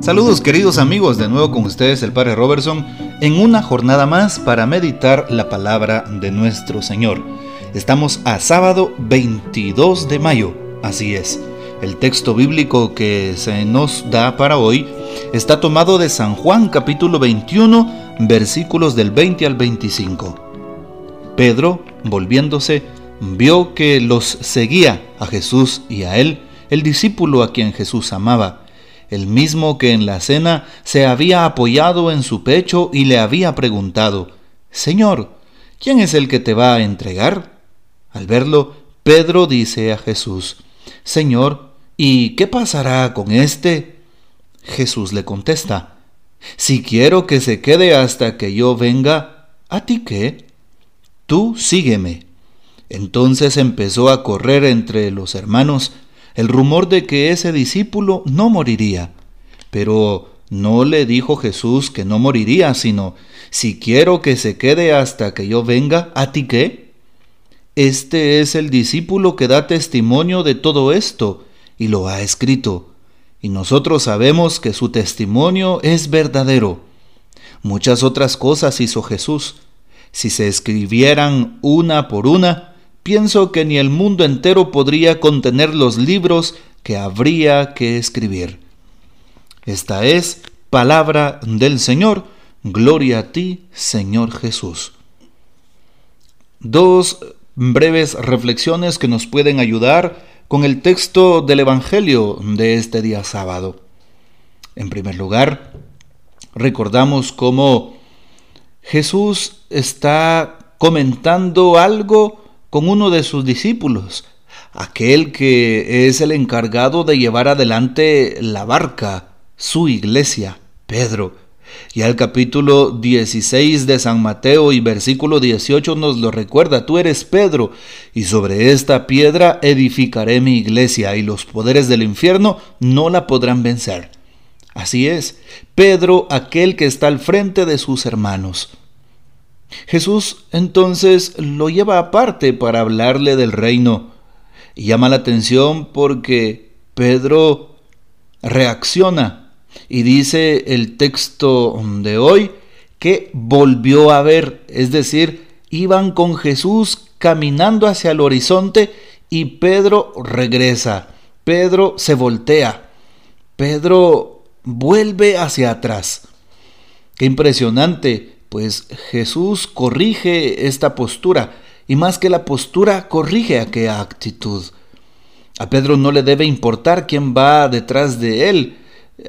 Saludos queridos amigos, de nuevo con ustedes el Padre Robertson en una jornada más para meditar la palabra de nuestro Señor. Estamos a sábado 22 de mayo, así es. El texto bíblico que se nos da para hoy está tomado de San Juan capítulo 21 versículos del 20 al 25. Pedro, volviéndose, vio que los seguía a Jesús y a él, el discípulo a quien Jesús amaba el mismo que en la cena se había apoyado en su pecho y le había preguntado, Señor, ¿quién es el que te va a entregar? Al verlo, Pedro dice a Jesús, Señor, ¿y qué pasará con éste? Jesús le contesta, Si quiero que se quede hasta que yo venga, ¿a ti qué? Tú sígueme. Entonces empezó a correr entre los hermanos, el rumor de que ese discípulo no moriría. Pero no le dijo Jesús que no moriría, sino, si quiero que se quede hasta que yo venga, ¿a ti qué? Este es el discípulo que da testimonio de todo esto y lo ha escrito. Y nosotros sabemos que su testimonio es verdadero. Muchas otras cosas hizo Jesús. Si se escribieran una por una, pienso que ni el mundo entero podría contener los libros que habría que escribir. Esta es palabra del Señor. Gloria a ti, Señor Jesús. Dos breves reflexiones que nos pueden ayudar con el texto del Evangelio de este día sábado. En primer lugar, recordamos cómo Jesús está comentando algo con uno de sus discípulos, aquel que es el encargado de llevar adelante la barca, su iglesia, Pedro. Y al capítulo 16 de San Mateo y versículo 18 nos lo recuerda, tú eres Pedro, y sobre esta piedra edificaré mi iglesia, y los poderes del infierno no la podrán vencer. Así es, Pedro, aquel que está al frente de sus hermanos. Jesús entonces lo lleva aparte para hablarle del reino. Y llama la atención porque Pedro reacciona y dice el texto de hoy que volvió a ver, es decir, iban con Jesús caminando hacia el horizonte y Pedro regresa, Pedro se voltea, Pedro vuelve hacia atrás. Qué impresionante pues Jesús corrige esta postura y más que la postura corrige aquella actitud. A Pedro no le debe importar quién va detrás de él.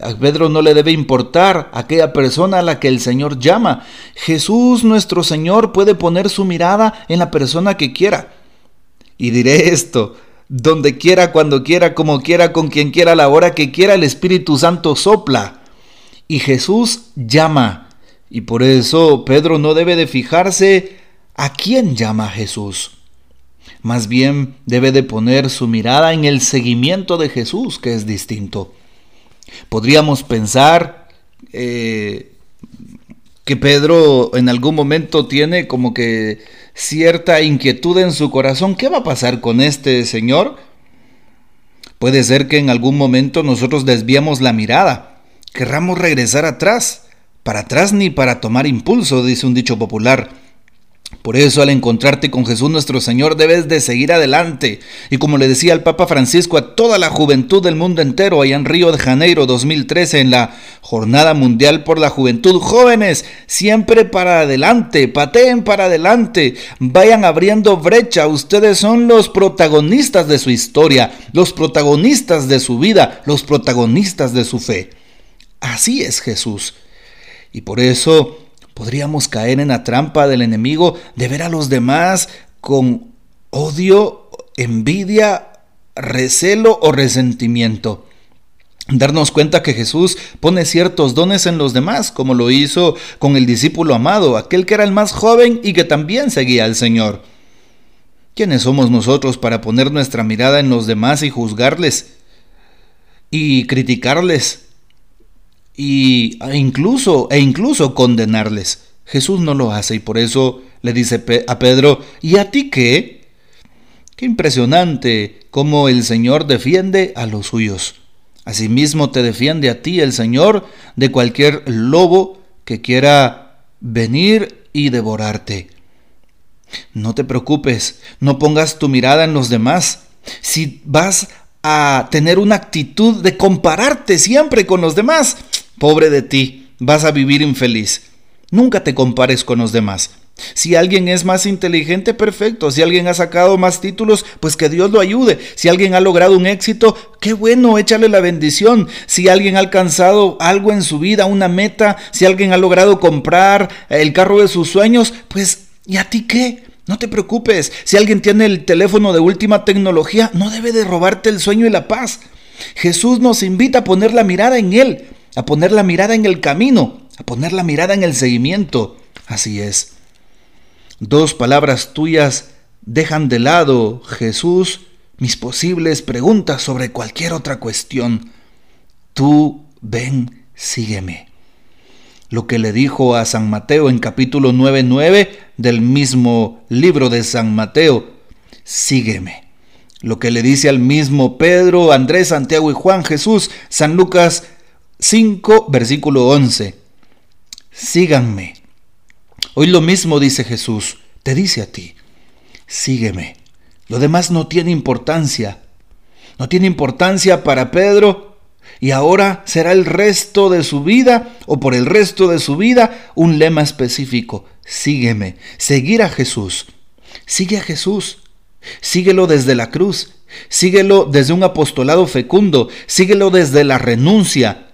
A Pedro no le debe importar aquella persona a la que el Señor llama. Jesús nuestro Señor puede poner su mirada en la persona que quiera. Y diré esto, donde quiera, cuando quiera, como quiera, con quien quiera, a la hora que quiera, el Espíritu Santo sopla. Y Jesús llama. Y por eso Pedro no debe de fijarse a quién llama Jesús. Más bien debe de poner su mirada en el seguimiento de Jesús, que es distinto. Podríamos pensar eh, que Pedro en algún momento tiene como que cierta inquietud en su corazón. ¿Qué va a pasar con este Señor? Puede ser que en algún momento nosotros desviamos la mirada, querramos regresar atrás para atrás ni para tomar impulso, dice un dicho popular. Por eso al encontrarte con Jesús nuestro Señor debes de seguir adelante. Y como le decía el Papa Francisco a toda la juventud del mundo entero allá en Río de Janeiro 2013 en la Jornada Mundial por la Juventud, jóvenes, siempre para adelante, pateen para adelante, vayan abriendo brecha. Ustedes son los protagonistas de su historia, los protagonistas de su vida, los protagonistas de su fe. Así es Jesús. Y por eso podríamos caer en la trampa del enemigo de ver a los demás con odio, envidia, recelo o resentimiento. Darnos cuenta que Jesús pone ciertos dones en los demás, como lo hizo con el discípulo amado, aquel que era el más joven y que también seguía al Señor. ¿Quiénes somos nosotros para poner nuestra mirada en los demás y juzgarles y criticarles y e incluso e incluso condenarles. Jesús no lo hace y por eso le dice a Pedro, ¿y a ti qué? Qué impresionante cómo el Señor defiende a los suyos. Asimismo te defiende a ti el Señor de cualquier lobo que quiera venir y devorarte. No te preocupes, no pongas tu mirada en los demás. Si vas a tener una actitud de compararte siempre con los demás, pobre de ti, vas a vivir infeliz. Nunca te compares con los demás. Si alguien es más inteligente, perfecto. Si alguien ha sacado más títulos, pues que Dios lo ayude. Si alguien ha logrado un éxito, qué bueno, échale la bendición. Si alguien ha alcanzado algo en su vida, una meta, si alguien ha logrado comprar el carro de sus sueños, pues ¿y a ti qué? No te preocupes. Si alguien tiene el teléfono de última tecnología, no debe de robarte el sueño y la paz. Jesús nos invita a poner la mirada en Él, a poner la mirada en el camino, a poner la mirada en el seguimiento. Así es. Dos palabras tuyas dejan de lado, Jesús, mis posibles preguntas sobre cualquier otra cuestión. Tú ven, sígueme. Lo que le dijo a San Mateo en capítulo 9.9 del mismo libro de San Mateo, sígueme. Lo que le dice al mismo Pedro, Andrés, Santiago y Juan Jesús, San Lucas 5, versículo 11. Síganme. Hoy lo mismo dice Jesús, te dice a ti, sígueme. Lo demás no tiene importancia. No tiene importancia para Pedro y ahora será el resto de su vida o por el resto de su vida un lema específico. Sígueme. Seguir a Jesús. Sigue a Jesús. Síguelo desde la cruz. Síguelo desde un apostolado fecundo. Síguelo desde la renuncia.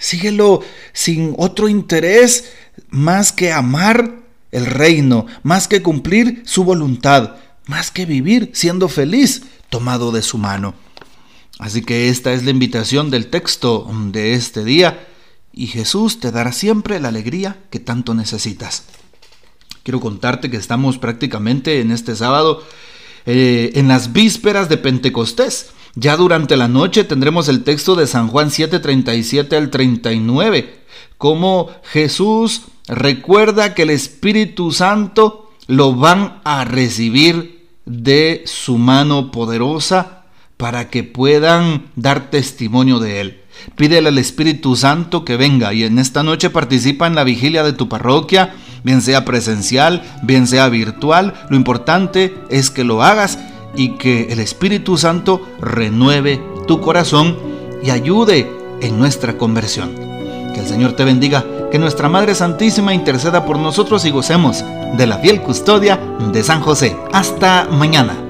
Síguelo sin otro interés más que amar el reino, más que cumplir su voluntad, más que vivir siendo feliz tomado de su mano. Así que esta es la invitación del texto de este día y Jesús te dará siempre la alegría que tanto necesitas. Quiero contarte que estamos prácticamente en este sábado eh, en las vísperas de Pentecostés. Ya durante la noche tendremos el texto de San Juan 7:37 al 39, como Jesús recuerda que el Espíritu Santo lo van a recibir de su mano poderosa para que puedan dar testimonio de él. Pídele al Espíritu Santo que venga y en esta noche participa en la vigilia de tu parroquia, bien sea presencial, bien sea virtual. Lo importante es que lo hagas y que el Espíritu Santo renueve tu corazón y ayude en nuestra conversión. Que el Señor te bendiga, que nuestra Madre Santísima interceda por nosotros y gocemos de la fiel custodia de San José. Hasta mañana.